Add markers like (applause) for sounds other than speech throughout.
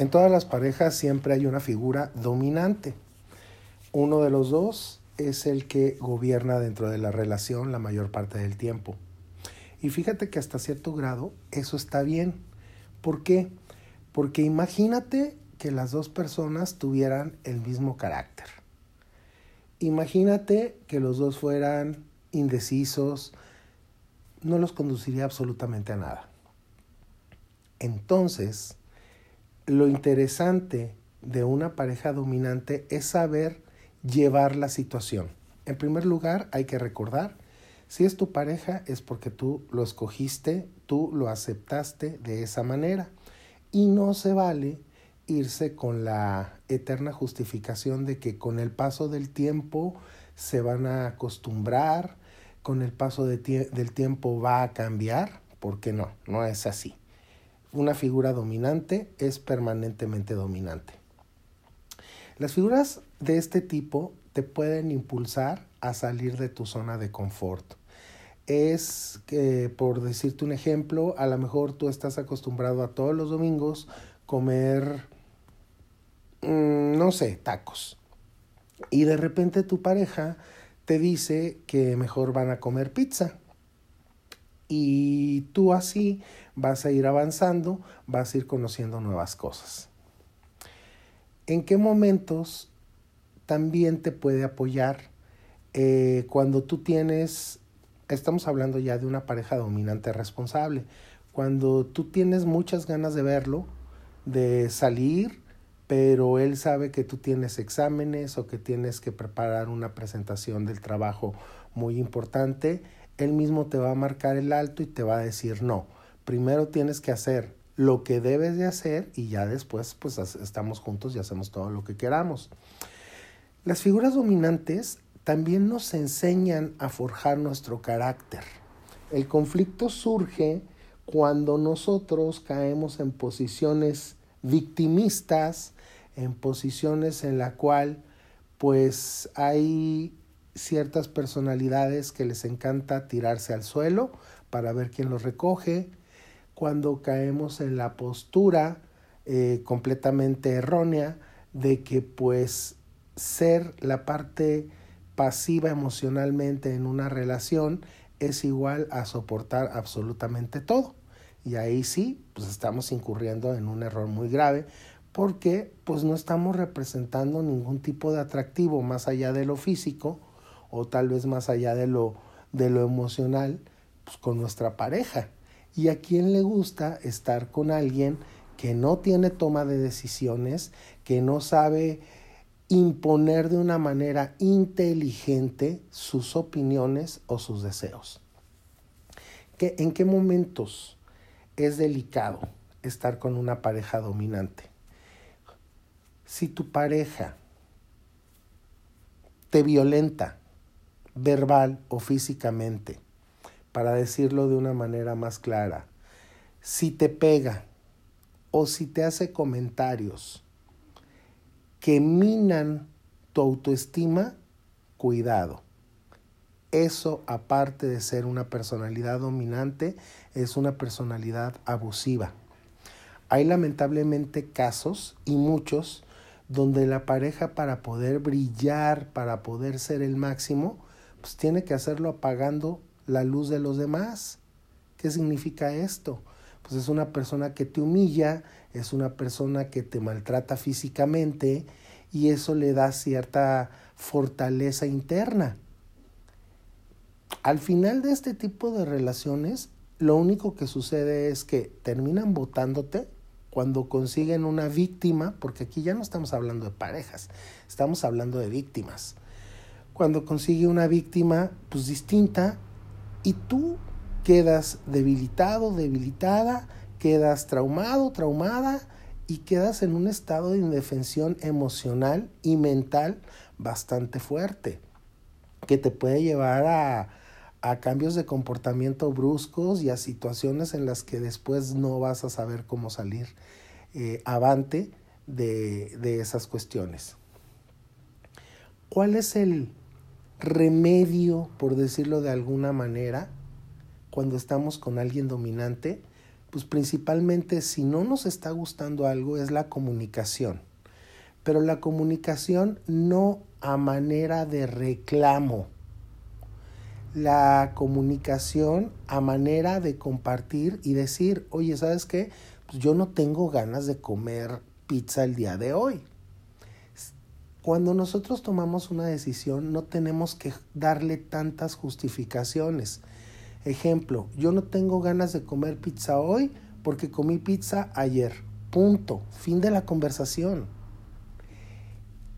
En todas las parejas siempre hay una figura dominante. Uno de los dos es el que gobierna dentro de la relación la mayor parte del tiempo. Y fíjate que hasta cierto grado eso está bien. ¿Por qué? Porque imagínate que las dos personas tuvieran el mismo carácter. Imagínate que los dos fueran indecisos, no los conduciría absolutamente a nada. Entonces, lo interesante de una pareja dominante es saber llevar la situación. En primer lugar, hay que recordar, si es tu pareja es porque tú lo escogiste, tú lo aceptaste de esa manera. Y no se vale irse con la eterna justificación de que con el paso del tiempo se van a acostumbrar, con el paso del tiempo va a cambiar, porque no, no es así una figura dominante es permanentemente dominante. Las figuras de este tipo te pueden impulsar a salir de tu zona de confort. Es que, por decirte un ejemplo, a lo mejor tú estás acostumbrado a todos los domingos comer, mm, no sé, tacos. Y de repente tu pareja te dice que mejor van a comer pizza. Y tú así vas a ir avanzando, vas a ir conociendo nuevas cosas. ¿En qué momentos también te puede apoyar eh, cuando tú tienes, estamos hablando ya de una pareja dominante responsable, cuando tú tienes muchas ganas de verlo, de salir, pero él sabe que tú tienes exámenes o que tienes que preparar una presentación del trabajo muy importante, él mismo te va a marcar el alto y te va a decir no. Primero tienes que hacer lo que debes de hacer y ya después pues estamos juntos y hacemos todo lo que queramos. Las figuras dominantes también nos enseñan a forjar nuestro carácter. El conflicto surge cuando nosotros caemos en posiciones victimistas, en posiciones en la cual pues hay ciertas personalidades que les encanta tirarse al suelo para ver quién los recoge, cuando caemos en la postura eh, completamente errónea de que pues ser la parte pasiva emocionalmente en una relación es igual a soportar absolutamente todo. Y ahí sí, pues estamos incurriendo en un error muy grave porque pues no estamos representando ningún tipo de atractivo más allá de lo físico o tal vez más allá de lo, de lo emocional pues, con nuestra pareja. ¿Y a quién le gusta estar con alguien que no tiene toma de decisiones, que no sabe imponer de una manera inteligente sus opiniones o sus deseos? ¿Que, ¿En qué momentos es delicado estar con una pareja dominante? Si tu pareja te violenta verbal o físicamente, para decirlo de una manera más clara, si te pega o si te hace comentarios que minan tu autoestima, cuidado. Eso, aparte de ser una personalidad dominante, es una personalidad abusiva. Hay lamentablemente casos y muchos donde la pareja para poder brillar, para poder ser el máximo, pues tiene que hacerlo apagando la luz de los demás. ¿Qué significa esto? Pues es una persona que te humilla, es una persona que te maltrata físicamente y eso le da cierta fortaleza interna. Al final de este tipo de relaciones, lo único que sucede es que terminan votándote cuando consiguen una víctima, porque aquí ya no estamos hablando de parejas, estamos hablando de víctimas cuando consigue una víctima pues distinta y tú quedas debilitado, debilitada, quedas traumado, traumada y quedas en un estado de indefensión emocional y mental bastante fuerte que te puede llevar a, a cambios de comportamiento bruscos y a situaciones en las que después no vas a saber cómo salir eh, avante de, de esas cuestiones. ¿Cuál es el, remedio, por decirlo de alguna manera, cuando estamos con alguien dominante, Pues principalmente si no nos está gustando algo es la comunicación. Pero la comunicación no a manera de reclamo. La comunicación a manera de compartir y decir, oye, ¿sabes qué? Pues yo no tengo ganas de comer pizza el día de hoy. Cuando nosotros tomamos una decisión no tenemos que darle tantas justificaciones. Ejemplo, yo no tengo ganas de comer pizza hoy porque comí pizza ayer. Punto. Fin de la conversación.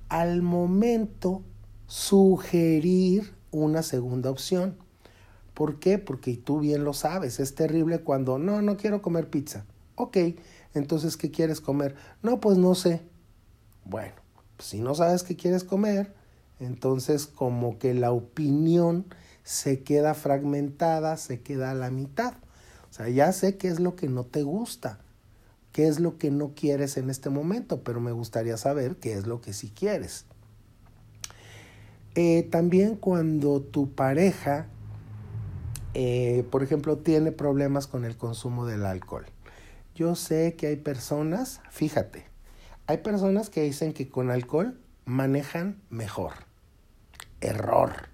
Al momento, sugerir una segunda opción. ¿Por qué? Porque tú bien lo sabes, es terrible cuando no, no quiero comer pizza. Ok, entonces, ¿qué quieres comer? No, pues no sé. Bueno, si no sabes qué quieres comer, entonces como que la opinión se queda fragmentada, se queda a la mitad. O sea, ya sé qué es lo que no te gusta, qué es lo que no quieres en este momento, pero me gustaría saber qué es lo que sí quieres. Eh, también cuando tu pareja, eh, por ejemplo, tiene problemas con el consumo del alcohol. Yo sé que hay personas, fíjate, hay personas que dicen que con alcohol manejan mejor. Error.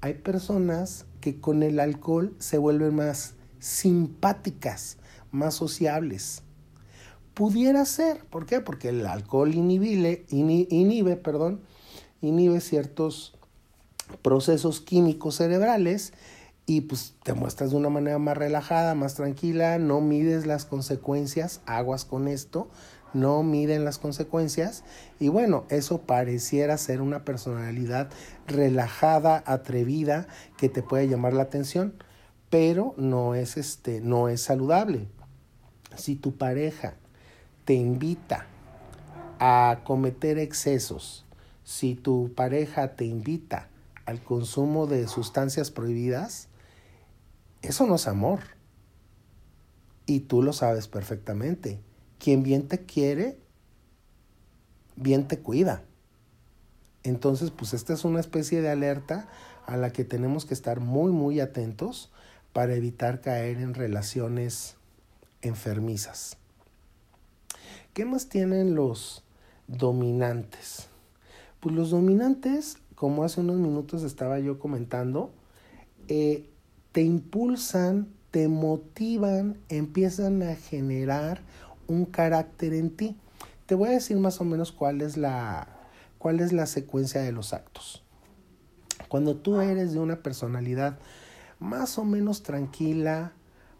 Hay personas que con el alcohol se vuelven más simpáticas, más sociables. Pudiera ser, ¿por qué? Porque el alcohol inhibe, inhibe, perdón, inhibe ciertos procesos químicos cerebrales y pues te muestras de una manera más relajada, más tranquila, no mides las consecuencias, aguas con esto, no miden las consecuencias y bueno, eso pareciera ser una personalidad relajada, atrevida, que te puede llamar la atención, pero no es este, no es saludable. Si tu pareja te invita a cometer excesos, si tu pareja te invita al consumo de sustancias prohibidas, eso no es amor. Y tú lo sabes perfectamente quien bien te quiere, bien te cuida. Entonces, pues esta es una especie de alerta a la que tenemos que estar muy, muy atentos para evitar caer en relaciones enfermizas. ¿Qué más tienen los dominantes? Pues los dominantes, como hace unos minutos estaba yo comentando, eh, te impulsan, te motivan, empiezan a generar un carácter en ti. Te voy a decir más o menos cuál es la, cuál es la secuencia de los actos. Cuando tú eres de una personalidad más o menos tranquila,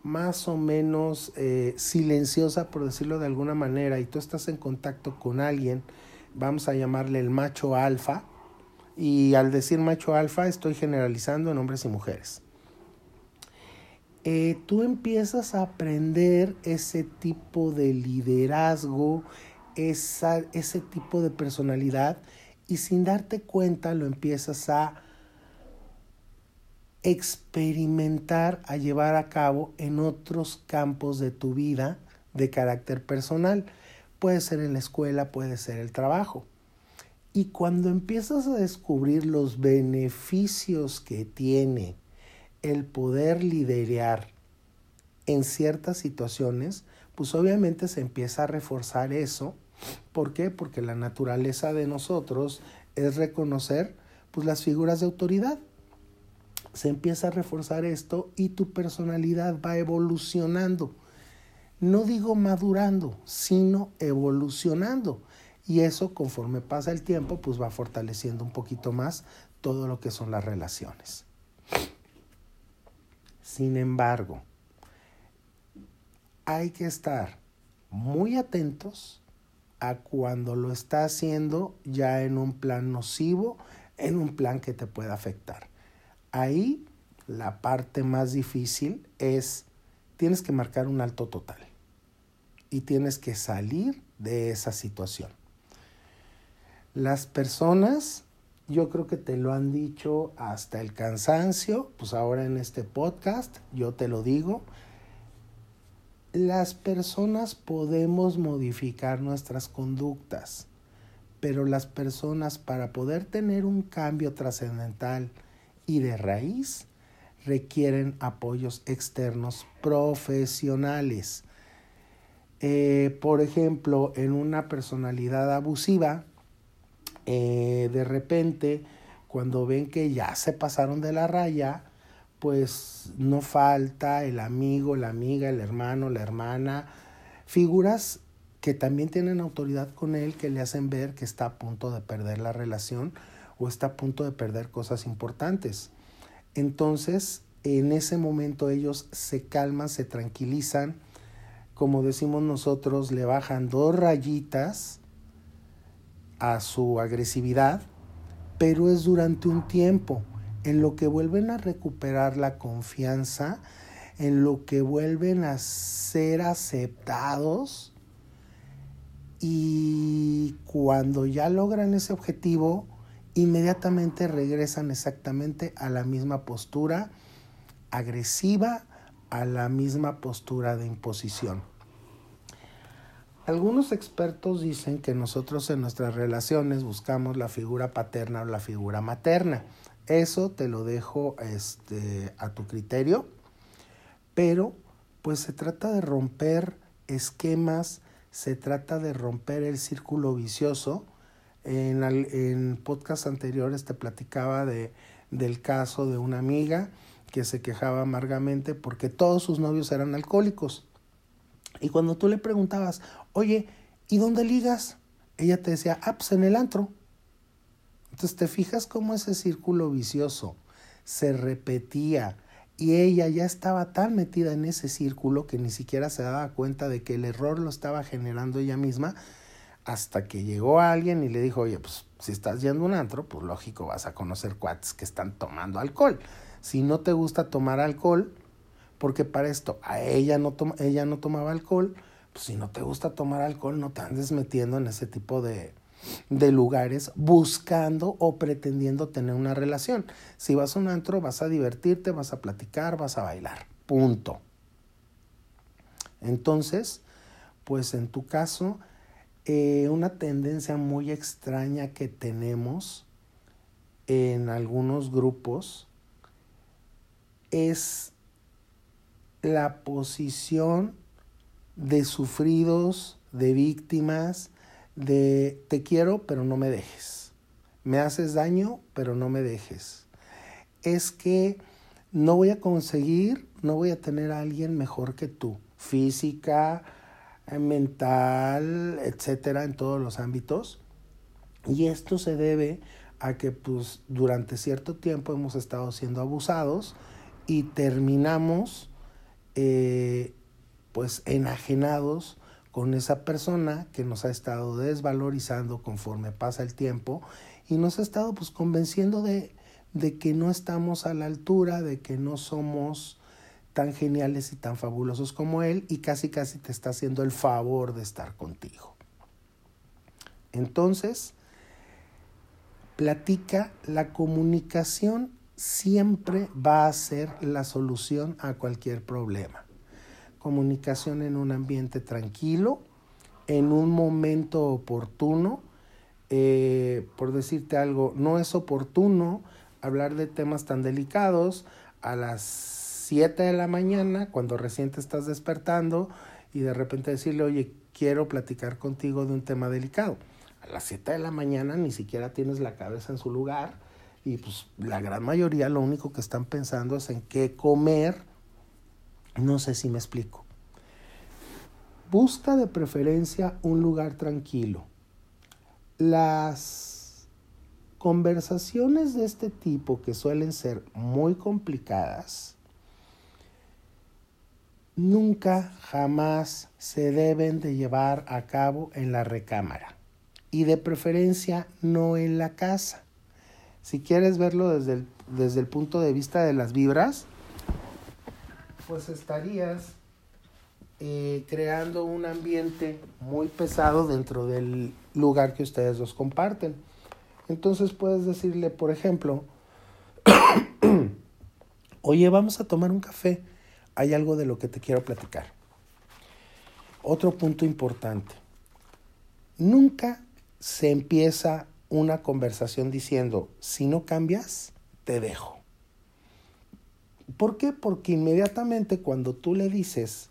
más o menos eh, silenciosa, por decirlo de alguna manera, y tú estás en contacto con alguien, vamos a llamarle el macho alfa, y al decir macho alfa estoy generalizando en hombres y mujeres. Eh, tú empiezas a aprender ese tipo de liderazgo, esa, ese tipo de personalidad y sin darte cuenta lo empiezas a experimentar, a llevar a cabo en otros campos de tu vida de carácter personal. Puede ser en la escuela, puede ser el trabajo. Y cuando empiezas a descubrir los beneficios que tiene el poder liderar en ciertas situaciones, pues obviamente se empieza a reforzar eso. ¿Por qué? Porque la naturaleza de nosotros es reconocer pues las figuras de autoridad. Se empieza a reforzar esto y tu personalidad va evolucionando. No digo madurando, sino evolucionando. Y eso conforme pasa el tiempo, pues va fortaleciendo un poquito más todo lo que son las relaciones. Sin embargo, hay que estar muy atentos a cuando lo está haciendo ya en un plan nocivo, en un plan que te pueda afectar. Ahí la parte más difícil es, tienes que marcar un alto total y tienes que salir de esa situación. Las personas yo creo que te lo han dicho hasta el cansancio, pues ahora en este podcast yo te lo digo. Las personas podemos modificar nuestras conductas, pero las personas para poder tener un cambio trascendental y de raíz requieren apoyos externos profesionales. Eh, por ejemplo, en una personalidad abusiva, eh, de repente, cuando ven que ya se pasaron de la raya, pues no falta el amigo, la amiga, el hermano, la hermana, figuras que también tienen autoridad con él, que le hacen ver que está a punto de perder la relación o está a punto de perder cosas importantes. Entonces, en ese momento ellos se calman, se tranquilizan, como decimos nosotros, le bajan dos rayitas a su agresividad, pero es durante un tiempo, en lo que vuelven a recuperar la confianza, en lo que vuelven a ser aceptados y cuando ya logran ese objetivo, inmediatamente regresan exactamente a la misma postura agresiva, a la misma postura de imposición. Algunos expertos dicen que nosotros en nuestras relaciones buscamos la figura paterna o la figura materna. Eso te lo dejo este, a tu criterio, pero pues se trata de romper esquemas, se trata de romper el círculo vicioso. En, en podcast anteriores te platicaba de, del caso de una amiga que se quejaba amargamente porque todos sus novios eran alcohólicos. Y cuando tú le preguntabas, oye, ¿y dónde ligas? Ella te decía, ah, pues en el antro. Entonces te fijas cómo ese círculo vicioso se repetía y ella ya estaba tan metida en ese círculo que ni siquiera se daba cuenta de que el error lo estaba generando ella misma hasta que llegó alguien y le dijo, oye, pues si estás yendo un antro, pues lógico vas a conocer cuates que están tomando alcohol. Si no te gusta tomar alcohol, porque para esto a ella no, ella no tomaba alcohol, pues si no te gusta tomar alcohol, no te andes metiendo en ese tipo de, de lugares buscando o pretendiendo tener una relación. Si vas a un antro, vas a divertirte, vas a platicar, vas a bailar. Punto. Entonces, pues en tu caso, eh, una tendencia muy extraña que tenemos en algunos grupos es la posición de sufridos, de víctimas, de te quiero pero no me dejes. Me haces daño pero no me dejes. Es que no voy a conseguir, no voy a tener a alguien mejor que tú, física, eh, mental, etcétera, en todos los ámbitos. Y esto se debe a que pues durante cierto tiempo hemos estado siendo abusados y terminamos eh, pues enajenados con esa persona que nos ha estado desvalorizando conforme pasa el tiempo y nos ha estado pues convenciendo de, de que no estamos a la altura, de que no somos tan geniales y tan fabulosos como él y casi casi te está haciendo el favor de estar contigo. Entonces, platica, la comunicación siempre va a ser la solución a cualquier problema. Comunicación en un ambiente tranquilo, en un momento oportuno. Eh, por decirte algo, no es oportuno hablar de temas tan delicados a las 7 de la mañana, cuando recién te estás despertando, y de repente decirle, oye, quiero platicar contigo de un tema delicado. A las 7 de la mañana ni siquiera tienes la cabeza en su lugar y pues la gran mayoría lo único que están pensando es en qué comer. No sé si me explico. Busca de preferencia un lugar tranquilo. Las conversaciones de este tipo, que suelen ser muy complicadas, nunca jamás se deben de llevar a cabo en la recámara y de preferencia no en la casa. Si quieres verlo desde el, desde el punto de vista de las vibras, pues estarías eh, creando un ambiente muy pesado dentro del lugar que ustedes dos comparten. Entonces puedes decirle, por ejemplo, (clears throat) oye, vamos a tomar un café, hay algo de lo que te quiero platicar. Otro punto importante, nunca se empieza una conversación diciendo, si no cambias, te dejo. ¿Por qué? Porque inmediatamente cuando tú le dices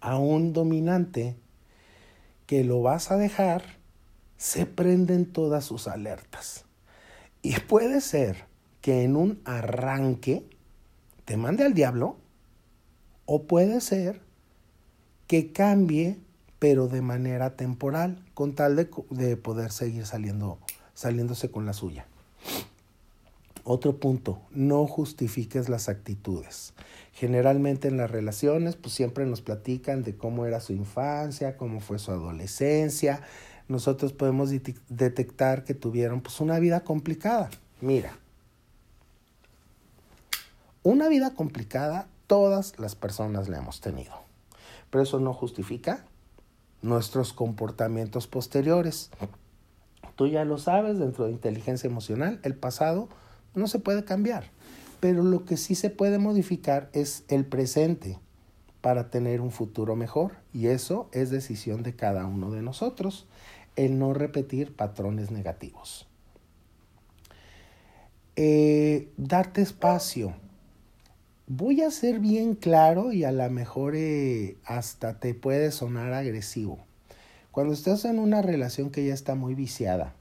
a un dominante que lo vas a dejar, se prenden todas sus alertas. Y puede ser que en un arranque te mande al diablo o puede ser que cambie pero de manera temporal con tal de, de poder seguir saliendo, saliéndose con la suya. Otro punto, no justifiques las actitudes. Generalmente en las relaciones, pues siempre nos platican de cómo era su infancia, cómo fue su adolescencia. Nosotros podemos detectar que tuvieron pues una vida complicada. Mira, una vida complicada todas las personas la hemos tenido, pero eso no justifica nuestros comportamientos posteriores. Tú ya lo sabes, dentro de inteligencia emocional, el pasado no se puede cambiar, pero lo que sí se puede modificar es el presente para tener un futuro mejor y eso es decisión de cada uno de nosotros, el no repetir patrones negativos. Eh, darte espacio. Voy a ser bien claro y a lo mejor eh, hasta te puede sonar agresivo. Cuando estás en una relación que ya está muy viciada,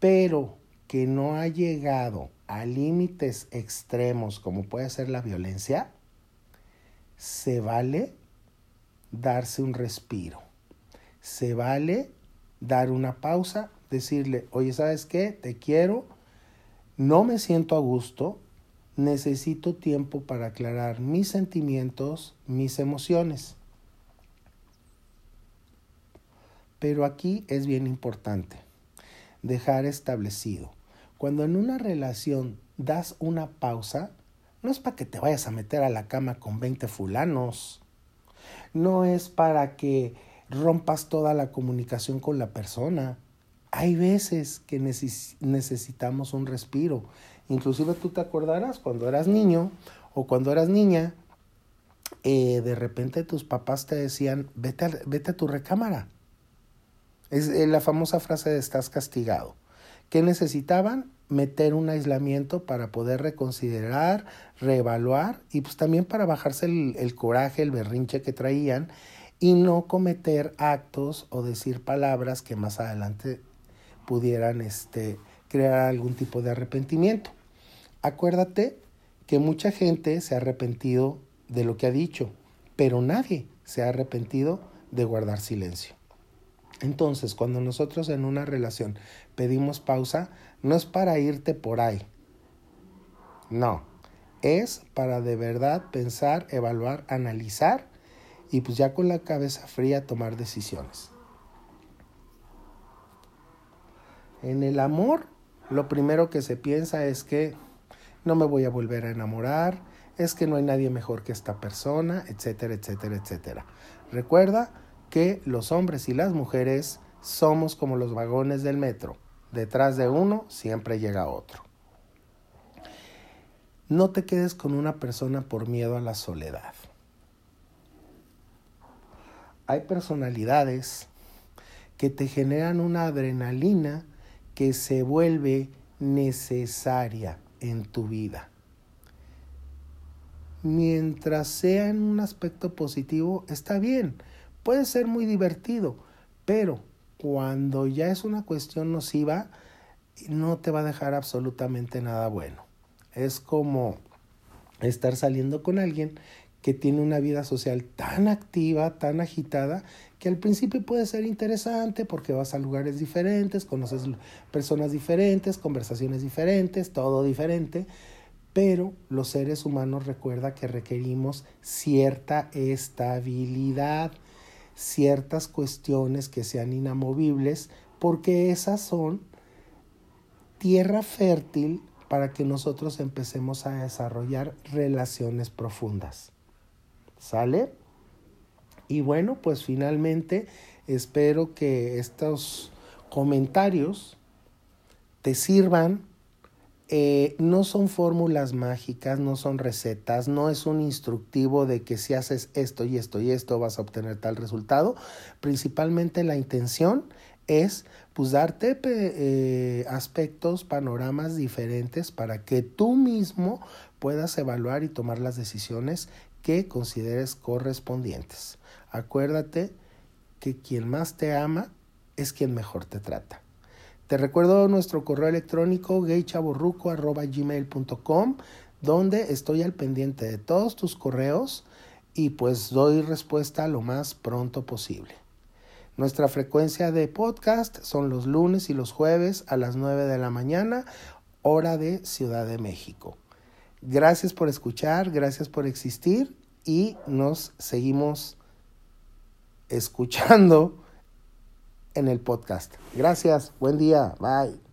pero que no ha llegado a límites extremos como puede ser la violencia, se vale darse un respiro. Se vale dar una pausa, decirle, oye, ¿sabes qué? Te quiero, no me siento a gusto, necesito tiempo para aclarar mis sentimientos, mis emociones. Pero aquí es bien importante dejar establecido cuando en una relación das una pausa, no es para que te vayas a meter a la cama con 20 fulanos. No es para que rompas toda la comunicación con la persona. Hay veces que necesitamos un respiro. Inclusive tú te acordarás cuando eras niño o cuando eras niña, eh, de repente tus papás te decían, vete a, vete a tu recámara. Es eh, la famosa frase de estás castigado. ¿Qué necesitaban? Meter un aislamiento para poder reconsiderar, reevaluar y pues también para bajarse el, coraje, el berrinche que traían y no cometer actos o decir palabras que más adelante pudieran este, crear algún tipo de arrepentimiento. Acuérdate que mucha gente se ha arrepentido de lo que ha dicho, pero nadie se ha arrepentido de guardar silencio. Entonces, cuando nosotros en una relación pedimos pausa, no es para irte por ahí. No, es para de verdad pensar, evaluar, analizar y pues ya con la cabeza fría tomar decisiones. En el amor, lo primero que se piensa es que no me voy a volver a enamorar, es que no hay nadie mejor que esta persona, etcétera, etcétera, etcétera. Recuerda, que los hombres y las mujeres somos como los vagones del metro. Detrás de uno siempre llega otro. No te quedes con una persona por miedo a la soledad. Hay personalidades que te generan una adrenalina que se vuelve necesaria en tu vida. Mientras sea en un aspecto positivo, está bien Puede ser muy divertido, pero cuando ya es una cuestión nociva, no te va a dejar absolutamente nada bueno. Es como estar saliendo con alguien que tiene una vida social tan activa, tan agitada, que al principio puede ser interesante porque vas a lugares diferentes, conoces personas diferentes, conversaciones diferentes, todo diferente, pero los seres humanos recuerda que requerimos cierta estabilidad ciertas cuestiones que sean inamovibles, porque esas son tierra fértil para que nosotros empecemos a desarrollar relaciones profundas. ¿Sale? Y bueno, pues finalmente espero que estos comentarios te sirvan eh, no son fórmulas mágicas, no son recetas, no es un instructivo de que si haces esto y esto y esto vas a obtener tal resultado. Principalmente la intención es pues darte eh, aspectos, panoramas diferentes para que tú mismo puedas evaluar y tomar las decisiones que consideres correspondientes. Acuérdate que quien más te ama es quien mejor te trata. Te recuerdo nuestro correo electrónico gaychaborruco.gmail.com donde estoy al pendiente de todos tus correos y pues doy respuesta lo más pronto posible. Nuestra frecuencia de podcast son los lunes y los jueves a las 9 de la mañana, hora de Ciudad de México. Gracias por escuchar, gracias por existir y nos seguimos escuchando en el podcast. Gracias, buen día, bye.